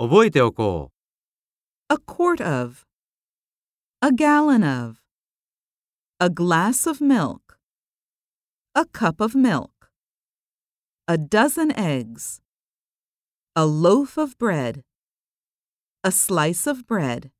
覚えておこう。A a quart of, a gallon of, a glass of milk, a cup of milk, a dozen eggs, a loaf of bread, a slice of bread.